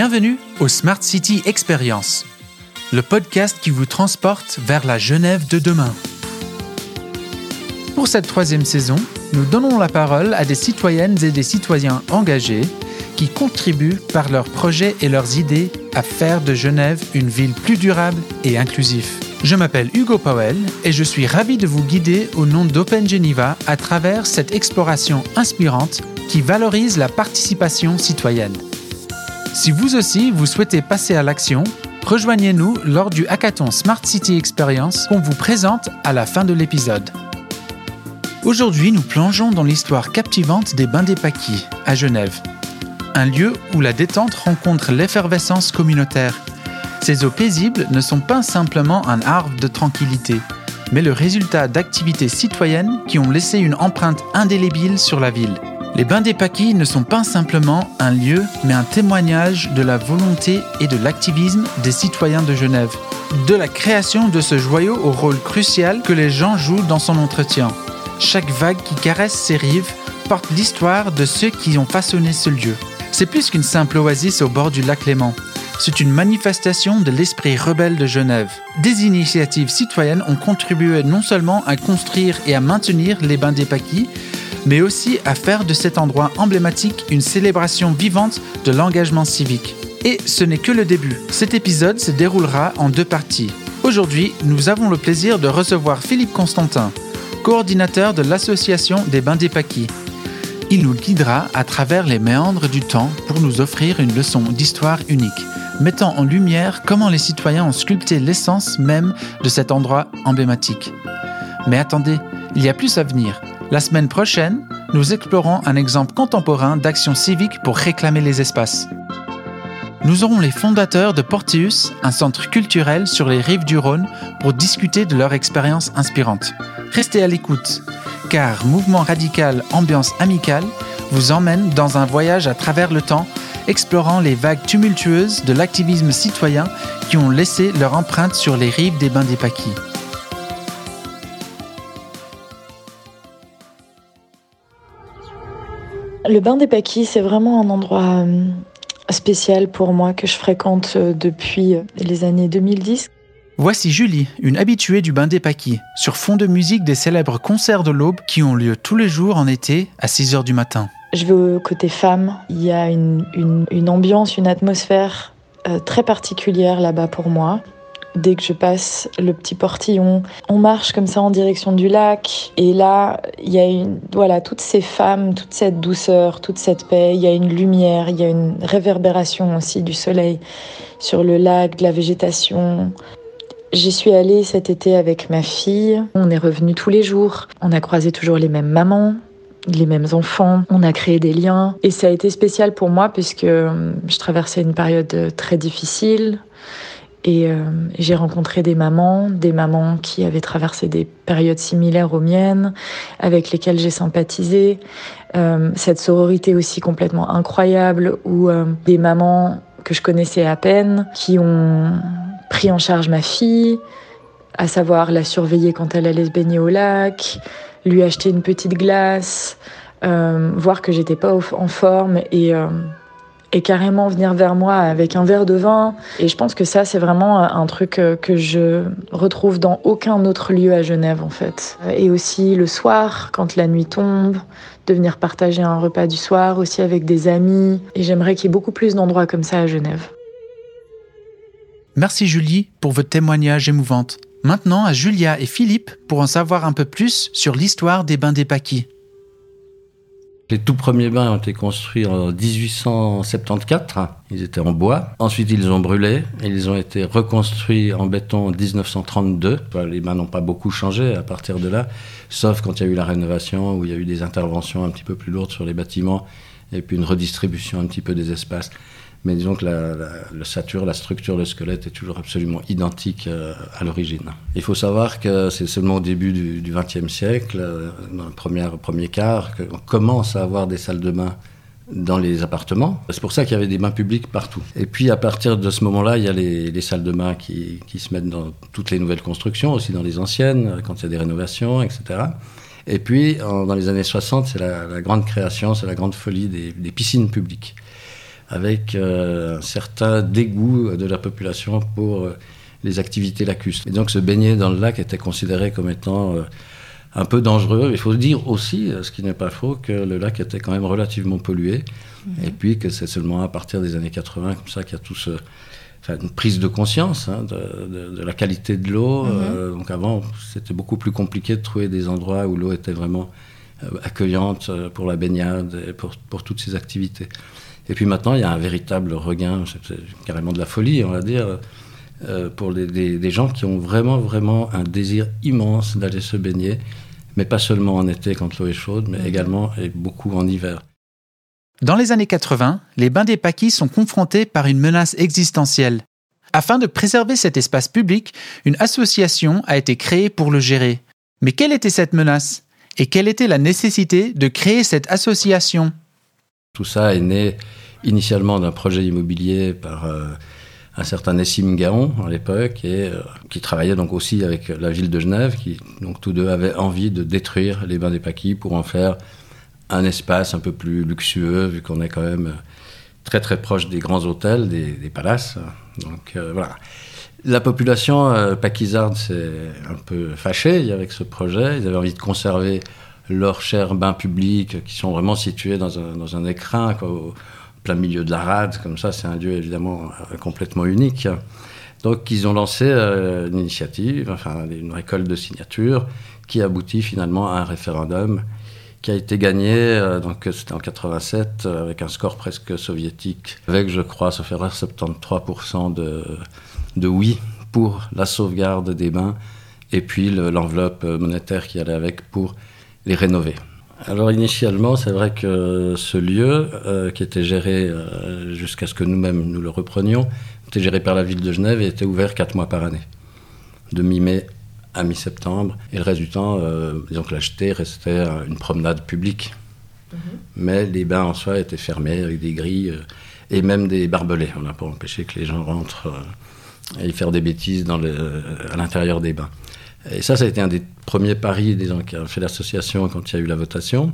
Bienvenue au Smart City Experience, le podcast qui vous transporte vers la Genève de demain. Pour cette troisième saison, nous donnons la parole à des citoyennes et des citoyens engagés qui contribuent par leurs projets et leurs idées à faire de Genève une ville plus durable et inclusive. Je m'appelle Hugo Powell et je suis ravi de vous guider au nom d'Open Geneva à travers cette exploration inspirante qui valorise la participation citoyenne. Si vous aussi vous souhaitez passer à l'action, rejoignez-nous lors du hackathon Smart City Experience qu'on vous présente à la fin de l'épisode. Aujourd'hui, nous plongeons dans l'histoire captivante des Bains des Paquis à Genève, un lieu où la détente rencontre l'effervescence communautaire. Ces eaux paisibles ne sont pas simplement un arbre de tranquillité, mais le résultat d'activités citoyennes qui ont laissé une empreinte indélébile sur la ville. Les bains des Paquis ne sont pas simplement un lieu, mais un témoignage de la volonté et de l'activisme des citoyens de Genève. De la création de ce joyau au rôle crucial que les gens jouent dans son entretien. Chaque vague qui caresse ses rives porte l'histoire de ceux qui ont façonné ce lieu. C'est plus qu'une simple oasis au bord du lac Léman. C'est une manifestation de l'esprit rebelle de Genève. Des initiatives citoyennes ont contribué non seulement à construire et à maintenir les bains des Paquis, mais aussi à faire de cet endroit emblématique une célébration vivante de l'engagement civique. Et ce n'est que le début. Cet épisode se déroulera en deux parties. Aujourd'hui, nous avons le plaisir de recevoir Philippe Constantin, coordinateur de l'association des Bains des Paquis. Il nous guidera à travers les méandres du temps pour nous offrir une leçon d'histoire unique, mettant en lumière comment les citoyens ont sculpté l'essence même de cet endroit emblématique. Mais attendez, il y a plus à venir. La semaine prochaine, nous explorons un exemple contemporain d'action civique pour réclamer les espaces. Nous aurons les fondateurs de Porteus, un centre culturel sur les rives du Rhône, pour discuter de leur expérience inspirante. Restez à l'écoute, car Mouvement Radical Ambiance Amicale vous emmène dans un voyage à travers le temps, explorant les vagues tumultueuses de l'activisme citoyen qui ont laissé leur empreinte sur les rives des Bains des Paquis. Le bain des Paquis, c'est vraiment un endroit euh, spécial pour moi que je fréquente euh, depuis euh, les années 2010. Voici Julie, une habituée du bain des Paquis, sur fond de musique des célèbres concerts de l'aube qui ont lieu tous les jours en été à 6 h du matin. Je vais au côté femme. Il y a une, une, une ambiance, une atmosphère euh, très particulière là-bas pour moi dès que je passe le petit portillon. On marche comme ça en direction du lac et là, il y a une, voilà, toutes ces femmes, toute cette douceur, toute cette paix, il y a une lumière, il y a une réverbération aussi du soleil sur le lac, de la végétation. J'y suis allée cet été avec ma fille. On est revenu tous les jours. On a croisé toujours les mêmes mamans, les mêmes enfants, on a créé des liens et ça a été spécial pour moi puisque euh, je traversais une période très difficile, et euh, j'ai rencontré des mamans, des mamans qui avaient traversé des périodes similaires aux miennes, avec lesquelles j'ai sympathisé. Euh, cette sororité aussi complètement incroyable où euh, des mamans que je connaissais à peine, qui ont pris en charge ma fille, à savoir la surveiller quand elle allait se baigner au lac, lui acheter une petite glace, voir que j'étais pas en forme et et carrément venir vers moi avec un verre de vin. Et je pense que ça, c'est vraiment un truc euh, que je retrouve dans aucun autre lieu à Genève, en fait. Et aussi le soir, quand la nuit tombe, de venir partager un repas du soir aussi avec des amis. Et j'aimerais qu'il y ait beaucoup plus d'endroits comme ça à Genève. Merci Julie pour votre témoignage émouvant. Maintenant à Julia et Philippe pour en savoir un peu plus sur l'histoire des bains des Paquis. Les tout premiers bains ont été construits en 1874. Ils étaient en bois. Ensuite, ils ont brûlé et ils ont été reconstruits en béton en 1932. Les bains n'ont pas beaucoup changé à partir de là, sauf quand il y a eu la rénovation, où il y a eu des interventions un petit peu plus lourdes sur les bâtiments et puis une redistribution un petit peu des espaces. Mais disons que la, la, le sature, la structure, le squelette est toujours absolument identique euh, à l'origine. Il faut savoir que c'est seulement au début du XXe siècle, euh, dans le premier, premier quart, qu'on commence à avoir des salles de bain dans les appartements. C'est pour ça qu'il y avait des bains publics partout. Et puis à partir de ce moment-là, il y a les, les salles de bain qui, qui, se mettent dans toutes les nouvelles constructions, aussi dans les anciennes, quand il y a des rénovations, etc. Et puis dans les années 60, c'est la, grande création, c'est la grande folie des piscines publiques. Avec un certain dégoût de la population pour les activités lacustres. Et donc se baigner dans le lac était considéré comme étant un peu dangereux. Il faut dire aussi, ce qui n'est pas faux, que le lac était quand même relativement pollué. Mhm. Et puis que c'est seulement à partir des années 80 comme ça qu'il y a tout ce, une prise de conscience hein, de, la qualité de l'eau. Mhm. Euh, donc avant, c'était beaucoup plus compliqué de trouver des endroits où l'eau était vraiment euh, accueillante euh, pour la baignade et pour, pour, toutes ces activités. Et puis maintenant, il y a un véritable regain, c'est carrément de la folie, on va dire, pour des, des, gens qui ont vraiment, vraiment un désir immense d'aller se baigner, mais pas seulement en été quand l'eau est chaude, mais mhm. également et beaucoup en hiver. Dans les années 80, les bains des Paquis sont confrontés par une menace existentielle. Afin de préserver cet espace public, une association a été créée pour le gérer. Mais quelle était cette menace? Et quelle était la nécessité de créer cette association? Tout ça est né initialement d'un projet immobilier par euh, un certain Nessim Gaon à l'époque et euh, qui travaillait donc aussi avec la ville de Genève qui donc tous deux avaient envie de détruire les bains des Paquis pour en faire un espace un peu plus luxueux, vu qu'on est quand même très très proche des grands hôtels, des, palaces. Donc euh, voilà. La population euh, paquisarde s'est un peu fâchée avec ce projet. Ils avaient envie de conserver leurs chers bains publics qui sont vraiment situés dans un, dans un écrin, au plein milieu de la rade. Comme ça, c'est un lieu évidemment euh, complètement unique. Donc ils ont lancé une initiative, enfin une récolte de signatures qui aboutit finalement à un référendum qui a été gagné, euh, donc c'était en 87, euh, avec un score presque soviétique, avec, je crois, ça fait 73% de, de oui pour la sauvegarde des bains, et puis l'enveloppe monétaire qui allait avec pour les rénover. Alors initialement, c'est vrai que ce lieu, euh, qui était géré jusqu'à ce que nous-mêmes nous le reprenions, était géré par la ville de Genève et était ouvert quatre mois par année, de mi-mai à mi-septembre. Et le reste du temps, euh, disons que l'acheter restait une promenade publique. Mhm. Mais les bains en soi étaient fermés avec des grilles euh, et même des barbelés. On n'a pas empêché que les gens rentrent euh, et faire des bêtises dans le, à l'intérieur des bains. Et ça, ça a été un des premiers paris disons, qu'a fait l'association quand il y a eu la votation.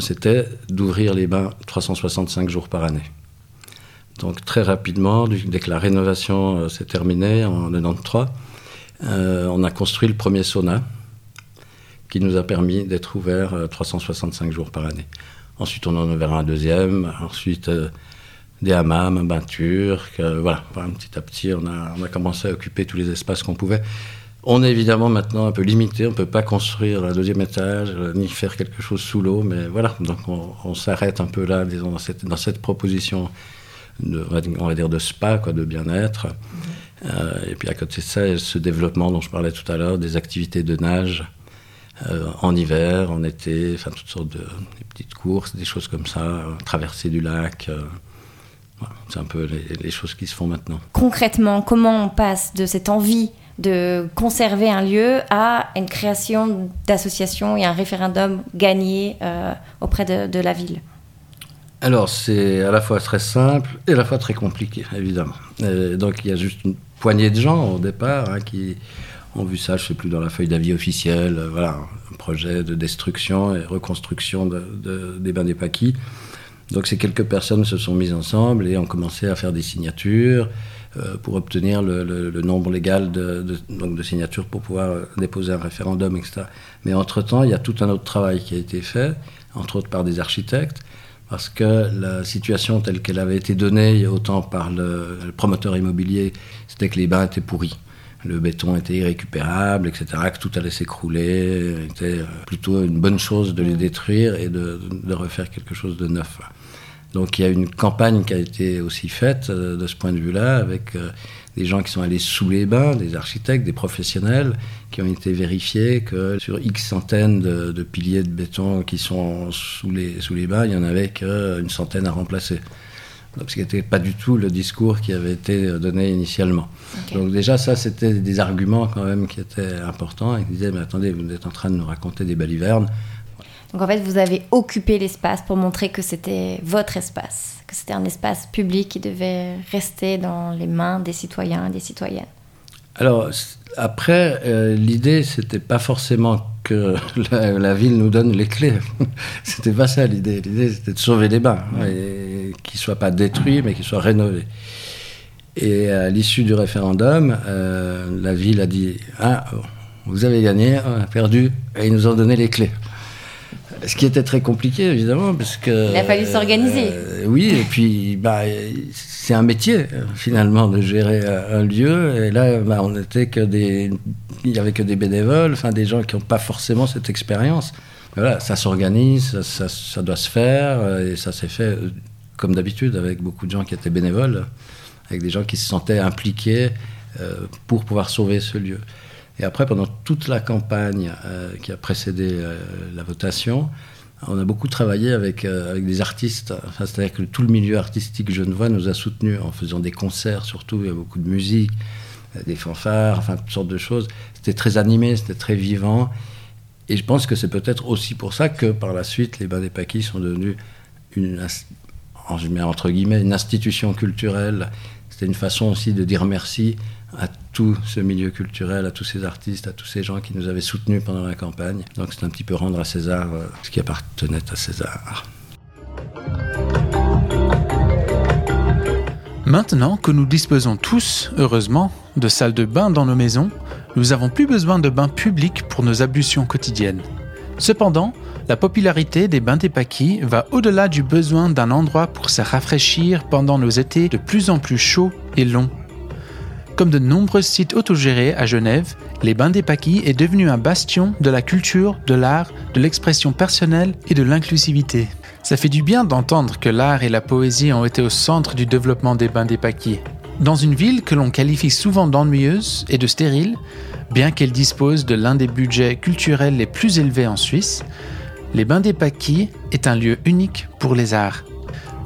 C'était d'ouvrir les bains 365 jours par année. Donc très rapidement, dès que la rénovation s'est terminée en 93, euh, on a construit le premier sauna qui nous a permis d'être ouvert 365 euh, jours par année. Ensuite, on en a ouvert un deuxième. Ensuite, euh, des hammams, un bain turc. voilà, petit à petit, on a commencé à occuper tous les espaces qu'on pouvait. On est évidemment maintenant un peu limité, on ne peut pas construire un deuxième étage, ni faire quelque chose sous l'eau, mais voilà, donc on, s'arrête un peu là, disons, dans cette, proposition, de, on va dire de spa, quoi, de bien-être. Euh, et puis à côté de ça, ce développement dont je parlais tout à l'heure, des activités de nage euh, en hiver, en été, enfin toutes sortes de petites courses, des choses comme ça, euh, traverser du lac. c'est un peu les, choses qui se font maintenant. Concrètement, comment on passe de cette envie de conserver un lieu à une création d'association et un référendum gagné auprès de, la ville Alors, c'est à la fois très simple et à la fois très compliqué, évidemment. donc, il y a juste une poignée de gens au départ hein, qui ont vu ça, je ne sais plus, dans la feuille d'avis officielle, euh, voilà, un projet de destruction et reconstruction de, des bains des Paquis. Donc ces quelques personnes se sont mises ensemble et ont commencé à faire des signatures euh, pour obtenir le, nombre légal de, donc de, signatures pour pouvoir euh, déposer un référendum, etc. Mais entre-temps, il y a tout un autre travail qui a été fait, entre autres par des architectes, parce que la situation telle qu'elle avait été donnée, autant par le, promoteur immobilier, c'était que les bains étaient pourris. Le béton était irrécupérable, etc., que tout allait s'écrouler. C'était plutôt une bonne chose de les mm. détruire et de, de, refaire quelque chose de neuf. Donc il y a une campagne qui a été aussi faite euh, de ce point de vue-là, avec euh, des gens qui sont allés sous les bains, des architectes, des professionnels, qui ont été vérifiés que sur X centaines de, piliers de béton qui sont sous les, sous les bains, il n'y en avait qu'une centaine à remplacer. Donc, ce qui n'était pas du tout le discours qui avait été donné initialement. Donc déjà, ça, c'était des arguments quand même qui étaient importants et qui disaient, mais attendez, vous êtes en train de nous raconter des balivernes. Donc en fait, vous avez occupé l'espace pour montrer que c'était votre espace, que c'était un espace public qui devait rester dans les mains des citoyens et des citoyennes. Alors après, euh, l'idée, c'était pas forcément que la, ville nous donne les clés. c'était pas ça l'idée. L'idée, c'était de sauver les bains. Et qui ne soit pas détruit, mais qui soit rénové. Et à l'issue du référendum, euh, la ville a dit Ah, vous avez gagné, on a perdu, et ils nous ont donné les clés. Ce qui était très compliqué, évidemment, parce que. Il a fallu s'organiser. Euh, oui, et puis, bah, c'est un métier, finalement, de gérer un lieu. Et là, bah, on était que des. Il n'y avait que des bénévoles, enfin, des gens qui n'ont pas forcément cette expérience. Voilà, ça s'organise, ça, ça, doit se faire, et ça s'est fait comme d'habitude, avec beaucoup de gens qui étaient bénévoles, avec des gens qui se sentaient impliqués euh, pour pouvoir sauver ce lieu. Et après, pendant toute la campagne euh, qui a précédé euh, la votation, on a beaucoup travaillé avec, avec des artistes. C'est-à-dire que tout le milieu artistique genevois nous a soutenus en faisant des concerts, surtout, il y a beaucoup de musique, des fanfares, enfin, toutes sortes de choses. C'était très animé, c'était très vivant. Et je pense que c'est peut-être aussi pour ça que par la suite, les Bains des Paquis sont devenus une, entre guillemets, une institution culturelle. C'était une façon aussi de dire merci à tout ce milieu culturel, à tous ces artistes, à tous ces gens qui nous avaient soutenus pendant la campagne. Donc c'est un petit peu rendre à César euh, ce qui appartenait à César. Maintenant que nous disposons tous, heureusement, de salles de bain dans nos maisons, nous n'avons plus besoin de bains publics pour nos ablutions quotidiennes. Cependant, la popularité des bains paquis va au-delà du besoin d'un endroit pour se rafraîchir pendant nos étés de plus en plus chauds et longs. Comme de nombreux sites autogérés à Genève, les bains des paquis est devenu un bastion de la culture, de l'art, de l'expression personnelle et de l'inclusivité. Ça fait du bien d'entendre que l'art et la poésie ont été au centre du développement des bains des paquis. Dans une ville que l'on qualifie souvent d'ennuyeuse et de stérile, bien qu'elle dispose de l'un des budgets culturels les plus élevés en Suisse, les Bains des Paquis est un lieu unique pour les arts.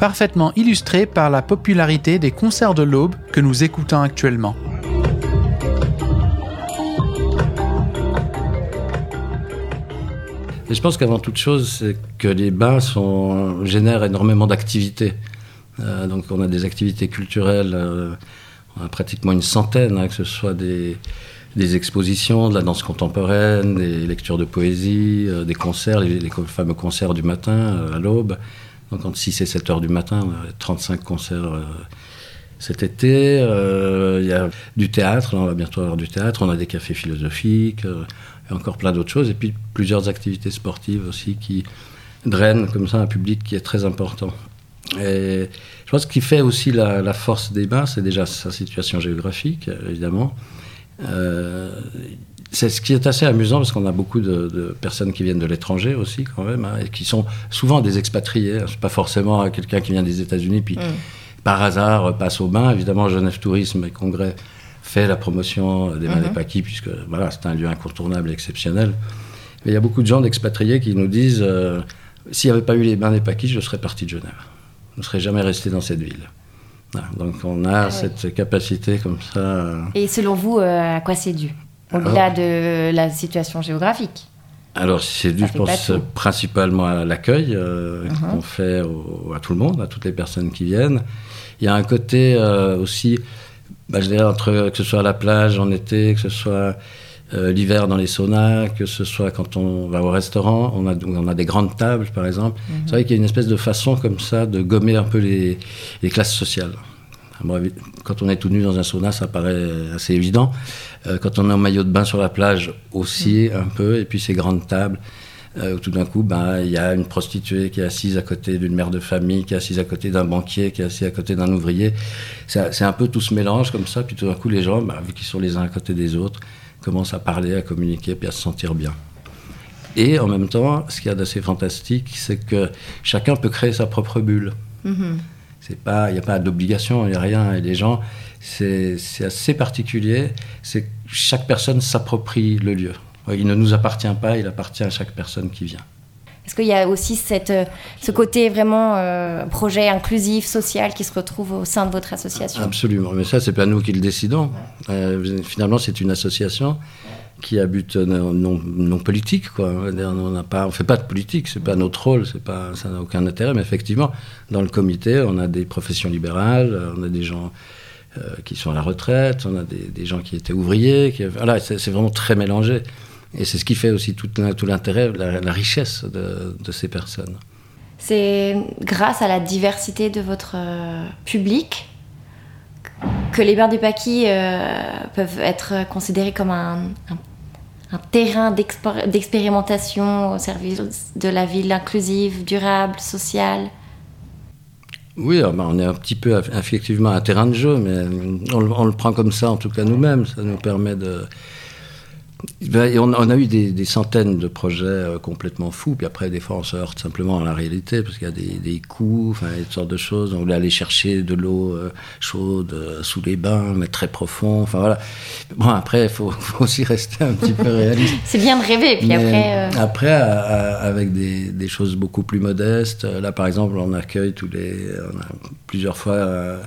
Parfaitement illustré par la popularité des concerts de l'aube que nous écoutons actuellement. Et je pense qu'avant toute chose, c'est que les bains sont, génèrent énormément d'activités. Euh, donc on a des activités culturelles, euh, on a pratiquement une centaine, hein, que ce soit des, expositions, de la danse contemporaine, des lectures de poésie, euh, des concerts, les, fameux concerts du matin à l'aube. Donc entre 6 et 7 heures du matin, on a 35 concerts euh, cet été. Il y a du théâtre, on va bientôt avoir du théâtre, on a des cafés philosophiques, et encore plein d'autres choses. Et puis plusieurs activités sportives aussi qui drainent comme ça un public qui est très important. Et je pense qu'il fait aussi la, force des bains, c'est déjà sa situation géographique, évidemment. Euh, c'est ce qui est assez amusant parce qu'on a beaucoup de, personnes qui viennent de l'étranger aussi quand même hein, et qui sont souvent des expatriés. Hein. C'est pas forcément quelqu'un qui vient des États-Unis puis mm. par hasard passe au bain. Évidemment, Genève Tourisme et Congrès fait la promotion des bains des mm-hmm. Paquis puisque voilà, c'est un lieu incontournable, exceptionnel. Mais il y a beaucoup de gens d'expatriés qui nous disent euh, s'il n'y avait pas eu les bains des Paquis, je serais parti de Genève. Je ne serais jamais resté dans cette ville donc on a ah cette capacité comme ça. Et selon vous, euh, à quoi c'est dû? Au-delà de la situation géographique alors, c'est dû, je pense, principalement à l'accueil euh, uh-huh. qu'on fait à tout le monde, à toutes les personnes qui viennent. Il y a un côté euh, aussi, bah, je dirais, entre, que ce soit à la plage en été, que ce soit l'hiver dans les saunas, que ce soit quand on va au restaurant, on a, on a des grandes tables, par exemple. Uh-huh. C'est vrai qu'il y a une espèce de façon comme ça de gommer un peu les, les classes sociales quand on est tout nu dans un sauna, ça paraît assez évident. Euh, quand on est en maillot de bain sur la plage, aussi mm. un peu. Et puis ces grandes tables, euh, où tout d'un coup, ben, il y a une prostituée qui est assise à côté d'une mère de famille, qui est assise à côté d'un banquier, qui est assise à côté d'un ouvrier. C'est un peu tout ce mélange comme ça. Puis tout d'un coup, les gens, ben, vu qu'ils sont les uns à côté des autres, commencent à parler, à communiquer, puis à se sentir bien. Et en même temps, ce qu'il y a d'assez fantastique, c'est que chacun peut créer sa propre bulle. Mm-hmm il n'y a pas d'obligation, il n'y a rien. Et les gens, c'est assez particulier. C'est chaque personne s'approprie le lieu. Il ne nous appartient pas, il appartient à chaque personne qui vient. Est-ce qu'il y a aussi cette, euh, ce côté vraiment euh, projet inclusif, social qui se retrouve au sein de votre association? Absolument, mais ça, c'est pas nous qui le décidons. Euh, finalement, c'est une association qui a but non, politique. Quoi. On ne fait pas de politique, c'est pas notre rôle, pas, ça n'a aucun intérêt. Mais effectivement, dans le comité, on a des professions libérales, on a des gens euh, qui sont à la retraite, on a des, gens qui étaient ouvriers. Qui, voilà, c'est vraiment très mélangé. Et c'est ce qui fait aussi tout, tout l'intérêt, la, richesse de, de, ces personnes. C'est grâce à la diversité de votre euh, public que les bains du Paquis euh, peuvent être considérés comme un terrain d'expérimentation au service de la ville inclusive, durable, sociale. Oui, ah ben, on est un petit peu effectivement un terrain de jeu, mais on, le prend comme ça, en tout cas nous-mêmes. Ça nous permet de, ben, on, a eu des, centaines de projets euh, complètement fous, puis après, des fois, on se heurte simplement à la réalité, parce qu'il y a des, des coûts, enfin, toutes sortes de choses. On voulait aller chercher de l'eau euh, chaude euh, sous les bains, mais très profond. Enfin, voilà. Bon, après, il faut, aussi rester un petit peu réaliste. C'est bien de rêver, puis après. Après, avec des, des, choses beaucoup plus modestes. Là, par exemple, on accueille tous les. On a plusieurs fois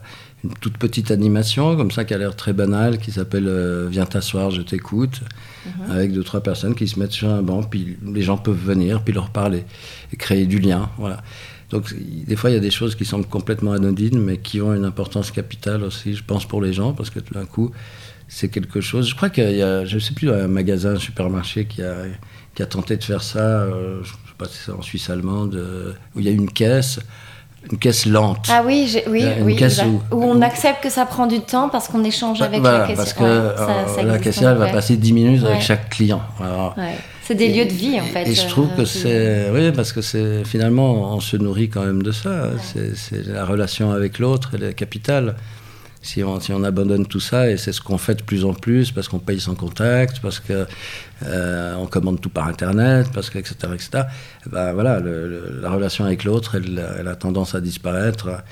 une toute petite animation, comme ça, qui a l'air très banale, qui s'appelle Viens t'asseoir, je t'écoute. Mhm. avec deux, trois personnes qui se mettent sur un banc, puis les gens peuvent venir, puis leur parler, et créer du lien. Voilà. Donc, des fois, il y a des choses qui semblent complètement anodines, mais qui ont une importance capitale aussi, je pense, pour les gens, parce que tout d'un coup, c'est quelque chose. Je crois qu'il y a, je sais plus, un magasin, un supermarché qui a, qui a tenté de faire ça, euh, je ne sais pas si c'est en Suisse allemande, euh, où il y a une caisse une caisse lente. Ah oui, oui, oui. où, on accepte que ça prend du temps parce qu'on échange avec la caissière. Parce que euh, la caissière va passer 10 minutes avec chaque client. C'est des lieux de vie en fait. Et je trouve euh, que c'est, oui, parce que c'est finalement on se nourrit quand même de ça. C'est la relation avec l'autre, elle est capitale si on, abandonne tout ça, et c'est ce qu'on fait de plus en plus, parce qu'on paye sans contact, parce qu'on euh, commande tout par Internet, parce que, etc., etc., ben voilà, la relation avec l'autre, elle, a tendance à disparaître.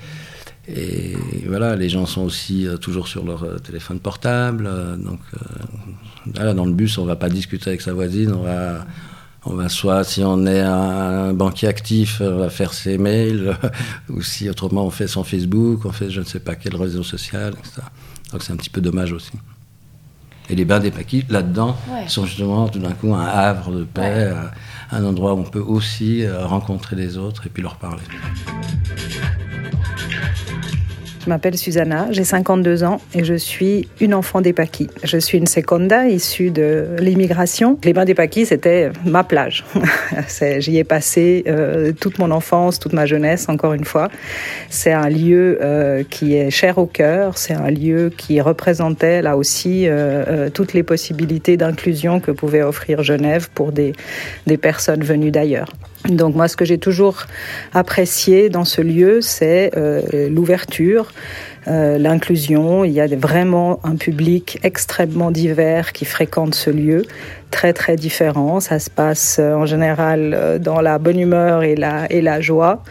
Et voilà, les gens sont aussi euh, toujours sur leur euh, téléphone portable. donc, dans le bus, on va pas discuter avec sa voisine, on va on va soit, si on est un banquier actif, on va faire ses mails, ou si autrement on fait son Facebook, on fait je ne sais pas quel réseau social, etc. Donc c'est un petit peu dommage aussi. Et les bains des paquis, là-dedans, sont justement tout d'un coup un havre de paix, un endroit où on peut aussi euh, rencontrer les autres et puis leur parler. Je m'appelle Susanna, j'ai 52 ans et je suis une enfant des Paquis. Je suis une seconda issue de l'immigration. Les bains des Paquis, c'était ma plage. J'y ai passé euh, toute mon enfance, toute ma jeunesse, encore une fois. C'est un lieu euh, qui est cher au cœur, c'est un lieu qui représentait là aussi euh, toutes les possibilités d'inclusion que pouvait offrir Genève pour des, des personnes venues d'ailleurs. Donc moi, ce que j'ai toujours apprécié dans ce lieu, c'est euh, l'ouverture, euh, l'inclusion. Il y a vraiment un public extrêmement divers qui fréquente ce lieu, très très différent. Ça se passe euh, en général dans la bonne humeur et la, et la joie.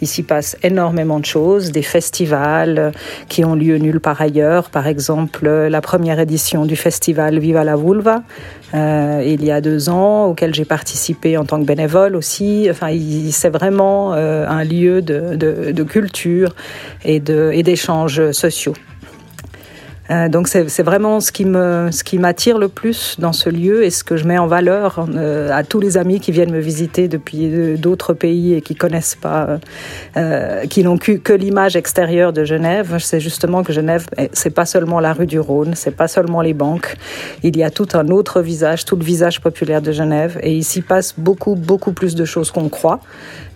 Ici passe énormément de choses, des festivals qui ont lieu nulle part ailleurs. Par exemple, la première édition du festival Viva la Vulva, euh, il y a deux ans, auquel j'ai participé en tant que bénévole aussi. Enfin, c'est vraiment euh, un lieu de, de, de culture et d'échanges sociaux. Euh, donc c'est vraiment ce qui me ce qui m'attire le plus dans ce lieu et ce que je mets en valeur euh, à tous les amis qui viennent me visiter depuis euh, d'autres pays et qui connaissent pas, qui n'ont que, l'image extérieure de Genève. C'est justement que Genève, eh, c'est pas seulement la rue du Rhône, c'est pas seulement les banques. Il y a tout un autre visage, tout le visage populaire de Genève et ici passe beaucoup beaucoup plus de choses qu'on croit.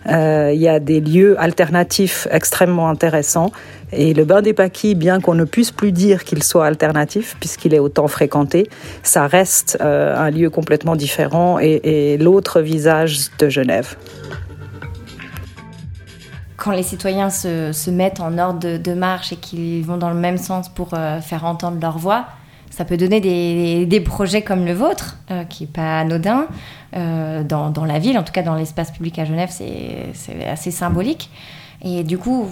Il y a des lieux alternatifs extrêmement intéressants et le bain des paquis, bien qu'on ne puisse plus dire qu'il soit alternatif, puisqu'il est autant fréquenté, ça reste euh, un lieu complètement différent et, l'autre visage de Genève. Quand les citoyens se, mettent en ordre de, marche et qu'ils vont dans le même sens pour euh, faire entendre leur voix, ça peut donner des, projets comme le vôtre, euh, qui n'est pas anodin, dans, dans, la ville, en tout cas dans l'espace public à Genève, c'est assez symbolique. Et du coup,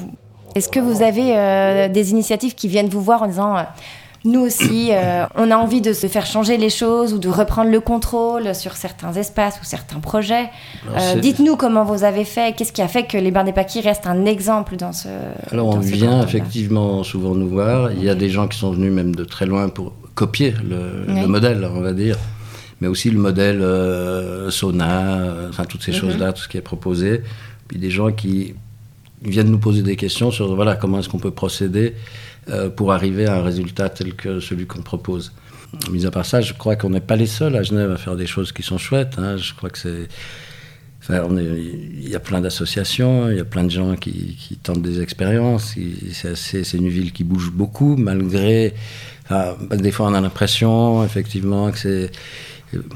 est-ce que vous avez euh, des initiatives qui viennent vous voir en disant euh, nous aussi, euh, on a envie de se faire changer les choses ou de reprendre le contrôle sur certains espaces ou certains projets? Dites-nous comment vous avez fait, qu'est-ce qui a fait que les bains des paquis restent un exemple dans ce. Alors on vient effectivement souvent nous voir. Il y a des gens qui sont venus même de très loin pour copier le, modèle, on va dire, mais aussi le modèle sauna, enfin toutes ces mhm. choses-là, tout ce qui est proposé. Puis des gens qui viennent nous poser des questions sur voilà, comment est-ce qu'on peut procéder euh, pour arriver à un résultat tel que celui qu'on propose. Mis à part ça, je crois qu'on n'est pas les seuls à Genève à faire des choses qui sont chouettes. Hein. Je crois que c'est il y a plein d'associations, il y a plein de gens qui, tentent des expériences. C'est une ville qui bouge beaucoup, malgré. Des fois, on a l'impression, effectivement, que c'est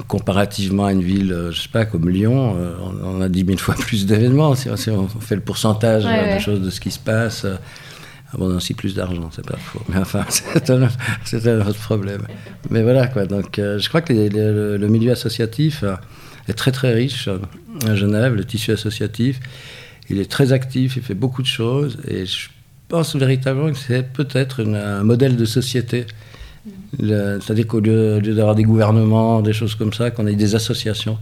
comparativement à une ville, euh, je sais pas, comme Lyon, euh, on, a dix mille fois plus d'événements. Si, on fait le pourcentage des choses de ce qui se passe, euh, on a aussi plus d'argent, c'est pas faux. Mais enfin, c'est un, autre problème. Mais voilà, quoi. Donc, je crois que le, milieu associatif est très très riche à Genève, le tissu associatif. Il est très actif, il fait beaucoup de choses. Et je pense véritablement que c'est peut-être un modèle de société c'est-à-dire qu'au lieu, d'avoir des gouvernements, des choses comme ça, qu'on ait des associations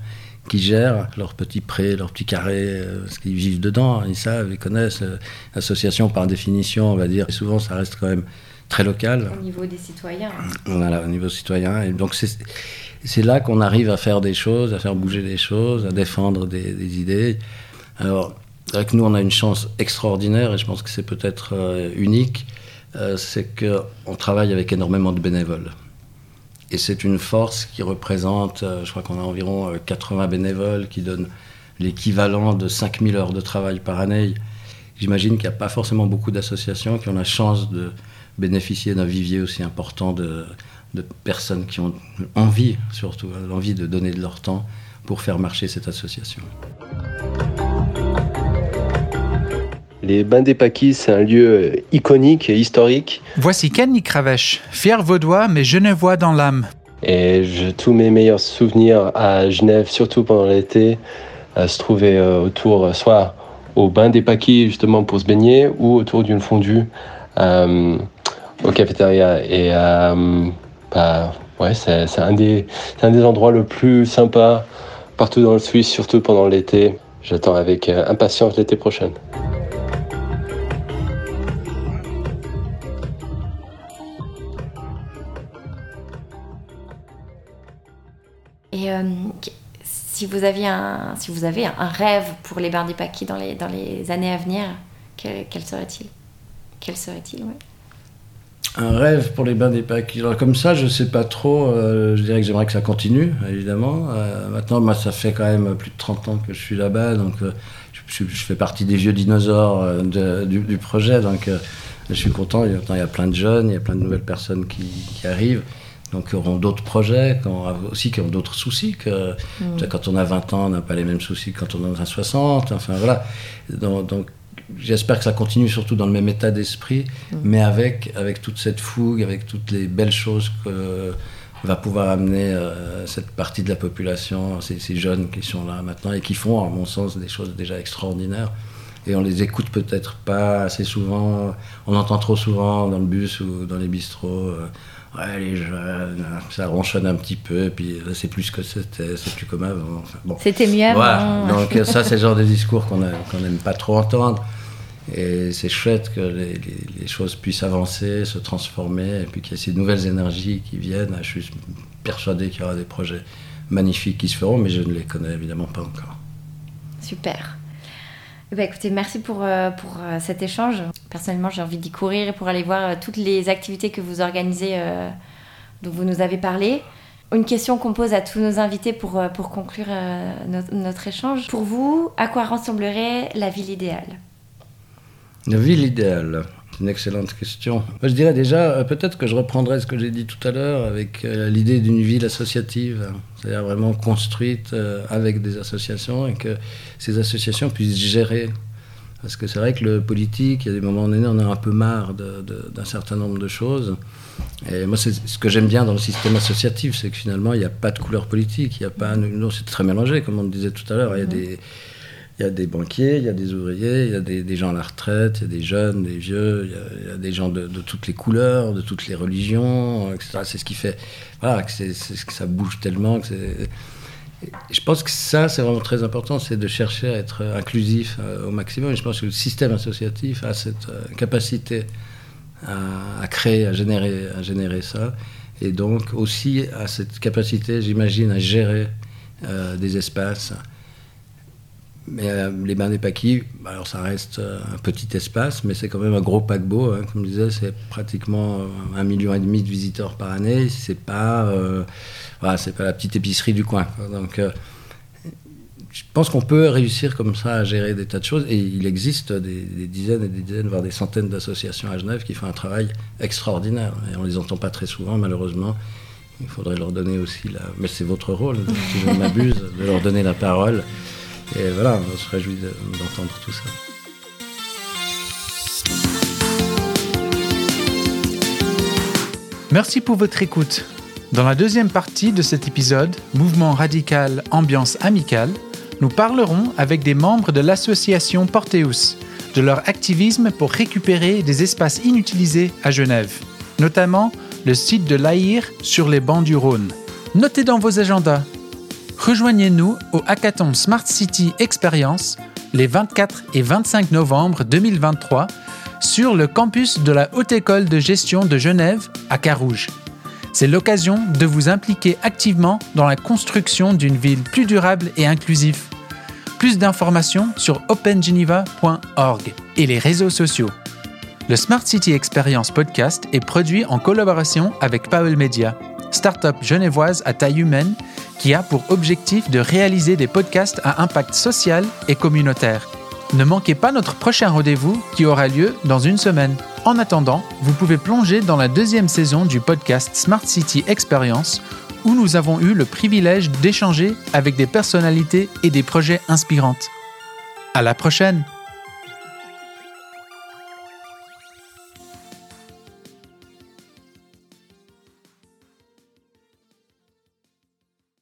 qui gèrent leurs petits prêts, leurs petits carrés, euh, ce qu'ils vivent dedans, ils savent, ils connaissent. Euh, l'association, par définition, on va dire, et souvent ça reste quand même très local. Au niveau des citoyens. Voilà, au niveau citoyen. Et donc c'est là qu'on arrive à faire des choses, à faire bouger des choses, à défendre des, des idées. Alors, c'est vrai que nous, on a une chance extraordinaire, et je pense que c'est peut-être euh, unique, euh, c'est qu'on travaille avec énormément de bénévoles. Et c'est une force qui représente, euh, je crois qu'on a environ 80 euh, bénévoles qui donnent l'équivalent de 5000 heures de travail par année. J'imagine qu'il n'y a pas forcément beaucoup d'associations qui ont la chance de bénéficier d'un vivier aussi important de, de, personnes qui ont envie, surtout, hein, l'envie de donner de leur temps pour faire marcher cette association. Les Bains des Paquis, c'est un lieu euh, iconique et historique. Voici Kenny Cravèche, fier vaudois mais genevois dans l'âme. Et tous mes meilleurs souvenirs à Genève, surtout pendant l'été, euh, se trouvaient euh, autour, soit au Bain des Paquis justement pour se baigner, ou autour d'une fondue au cafétéria. Et bah, ouais, c'est un, des, un des endroits le plus sympa partout dans le Suisse, surtout pendant l'été. J'attends avec impatience l'été prochain. Si vous aviez un, si vous avez un rêve pour les bains des paquis dans les, dans les années à venir, quel, serait-il? Quel serait-il Un rêve pour les bains des paquis. Comme ça, je sais pas trop. Euh, je dirais que j'aimerais que ça continue, évidemment. Euh, maintenant, moi, ça fait quand même plus de 30 ans que je suis là-bas, donc je, fais partie des vieux dinosaures du, projet. Donc je suis content. Il y a plein de jeunes, il y a plein de nouvelles personnes qui arrivent donc qui auront d'autres projets, qui aussi qui ont d'autres soucis. Que, mm. Quand on a 20 ans, on n'a pas les mêmes soucis que quand on en a 60. Enfin voilà. Donc, j'espère que ça continue surtout dans le même état d'esprit, mm. mais avec, avec toute cette fougue, avec toutes les belles choses que va pouvoir amener euh, cette partie de la population, ces, ces, jeunes qui sont là maintenant et qui font, à mon sens, des choses déjà extraordinaires. Et on les écoute peut-être pas assez souvent. On entend trop souvent dans le bus ou dans les bistrots. Euh, ouais, les jeunes, ça ronchonne un petit peu, et puis là, c'est plus que c'était, c'est plus comme avant. bon. C'était mieux avant. donc ça, c'est le genre de discours qu'on n'aime pas trop entendre. Et c'est chouette que les, choses puissent avancer, se transformer, et puis qu'il y ait ces nouvelles énergies qui viennent. Je suis persuadé qu'il y aura des projets magnifiques qui se feront, mais je ne les connais évidemment pas encore. Super. Eh ben, écoutez, merci pour, euh, pour euh, cet échange. Personnellement, j'ai envie d'y courir pour aller voir euh, toutes les activités que vous organisez, dont vous nous avez parlé. Une question qu'on pose à tous nos invités pour, pour conclure notre, notre échange. Pour vous, à quoi ressemblerait la ville idéale? La ville idéale une excellente question. je dirais déjà, euh, peut-être que je reprendrai ce que j'ai dit tout à l'heure avec euh, l'idée d'une ville associative, c'est-à-dire vraiment construite euh, avec des associations et que ces associations puissent gérer. Parce que c'est vrai que le politique, il y a des moments donnés, on a un peu marre d'un certain nombre de choses. Et moi, c'est ce que j'aime bien dans le système associatif, c'est que finalement, il n'y a pas de couleur politique, il n'y a pas. Non, c'est très mélangé, comme on le disait tout à l'heure. Il y a des y banquiers, il y a des ouvriers, il y a des, gens à la retraite, il y a des jeunes, des vieux, il y a, des gens de, toutes les couleurs, de toutes les religions, etc. C'est ce qui fait voilà, que, que ça bouge tellement. Que je pense que ça, c'est vraiment très important, c'est de chercher à être inclusif euh, au maximum. Et je pense que le système associatif a cette euh, capacité à, créer, à générer, à générer ça. Et donc aussi à cette capacité, j'imagine, à gérer euh, des espaces mais euh, les bains des Paquis, alors ça reste euh, un petit espace, mais c'est quand même un gros paquebot. Hein. Comme je disais, c'est pratiquement euh, un million et demi de visiteurs par année. C'est pas, voilà, c'est pas la petite épicerie du coin. Donc, pense qu'on peut réussir comme ça à gérer des tas de choses. Et il existe des, dizaines et des dizaines, voire des centaines d'associations à Genève qui font un travail extraordinaire. Et on les entend pas très souvent, malheureusement. Il faudrait leur donner aussi la. Mais c'est votre rôle, si je m'abuse, de leur donner la parole. Et voilà, on se réjouit d'entendre tout ça. Merci pour votre écoute. Dans la deuxième partie de cet épisode, Mouvement radical, ambiance amicale, nous parlerons avec des membres de l'association Porteus de leur activisme pour récupérer des espaces inutilisés à Genève, notamment le site de l'AIR sur les bancs du Rhône. Notez dans vos agendas. Rejoignez-nous au Hackathon Smart City Experience les 24 et 25 novembre 2023 sur le campus de la Haute École de gestion de Genève à Carouge. C'est l'occasion de vous impliquer activement dans la construction d'une ville plus durable et inclusive. Plus d'informations sur opengeneva.org et les réseaux sociaux. Le Smart City Experience podcast est produit en collaboration avec Powell Media, start-up genevoise à taille humaine qui a pour objectif de réaliser des podcasts à impact social et communautaire. Ne manquez pas notre prochain rendez-vous qui aura lieu dans une semaine. En attendant, vous pouvez plonger dans la deuxième saison du podcast Smart City Experience où nous avons eu le privilège d'échanger avec des personnalités et des projets inspirantes. À la prochaine!